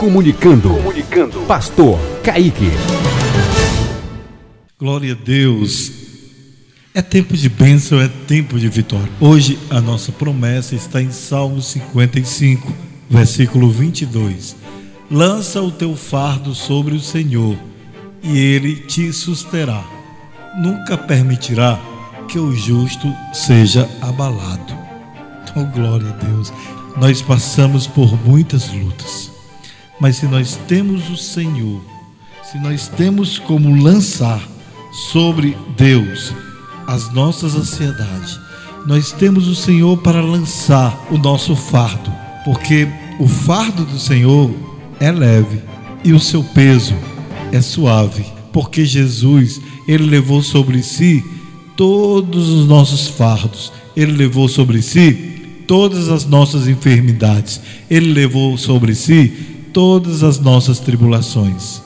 Comunicando. Comunicando. Pastor Kaique. Glória a Deus. É tempo de bênção, é tempo de vitória. Hoje a nossa promessa está em Salmo 55, versículo 22. Lança o teu fardo sobre o Senhor e ele te susterá. Nunca permitirá que o justo seja abalado. Oh, glória a Deus. Nós passamos por muitas lutas mas se nós temos o Senhor, se nós temos como lançar sobre Deus as nossas ansiedades, nós temos o Senhor para lançar o nosso fardo, porque o fardo do Senhor é leve e o seu peso é suave, porque Jesus, ele levou sobre si todos os nossos fardos, ele levou sobre si todas as nossas enfermidades, ele levou sobre si todas as nossas tribulações.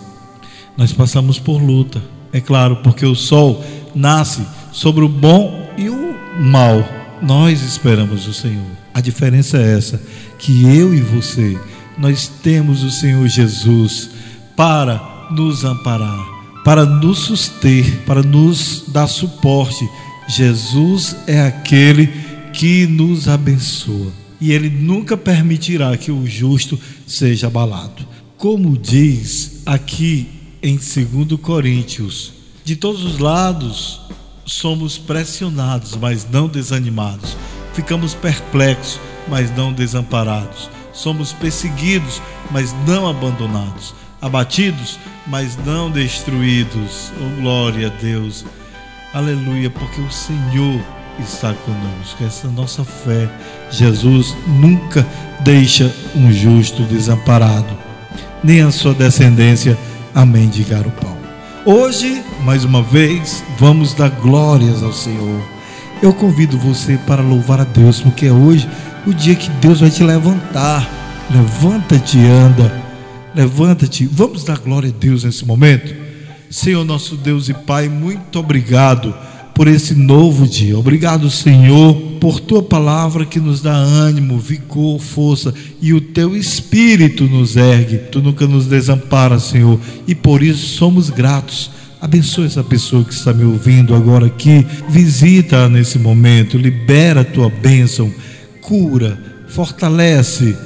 Nós passamos por luta, é claro, porque o sol nasce sobre o bom e o mal. Nós esperamos o Senhor. A diferença é essa, que eu e você, nós temos o Senhor Jesus para nos amparar, para nos suster, para nos dar suporte. Jesus é aquele que nos abençoa e ele nunca permitirá que o justo seja abalado. Como diz aqui em 2 Coríntios, de todos os lados somos pressionados, mas não desanimados. Ficamos perplexos, mas não desamparados. Somos perseguidos, mas não abandonados. Abatidos, mas não destruídos. Oh, glória a Deus. Aleluia, porque o Senhor está conosco. Essa nossa fé. Jesus nunca deixa um justo desamparado, nem a sua descendência a mendigar o pão. Hoje, mais uma vez, vamos dar glórias ao Senhor. Eu convido você para louvar a Deus, porque é hoje o dia que Deus vai te levantar. Levanta-te e anda. Levanta-te. Vamos dar glória a Deus nesse momento. Senhor nosso Deus e Pai, muito obrigado por esse novo dia. Obrigado, Senhor, por tua palavra que nos dá ânimo, vigor, força e o teu espírito nos ergue. Tu nunca nos desampara, Senhor, e por isso somos gratos. Abençoa essa pessoa que está me ouvindo agora aqui. Visita nesse momento, libera a tua bênção, cura, fortalece.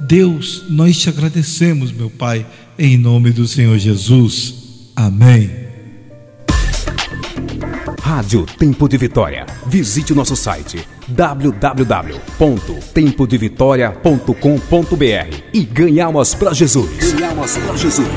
Deus, nós te agradecemos, meu Pai, em nome do Senhor Jesus. Amém. Rádio Tempo de Vitória. Visite o nosso site www.tempodevitória.com.br e ganhamos para Jesus. Ganhamos para Jesus.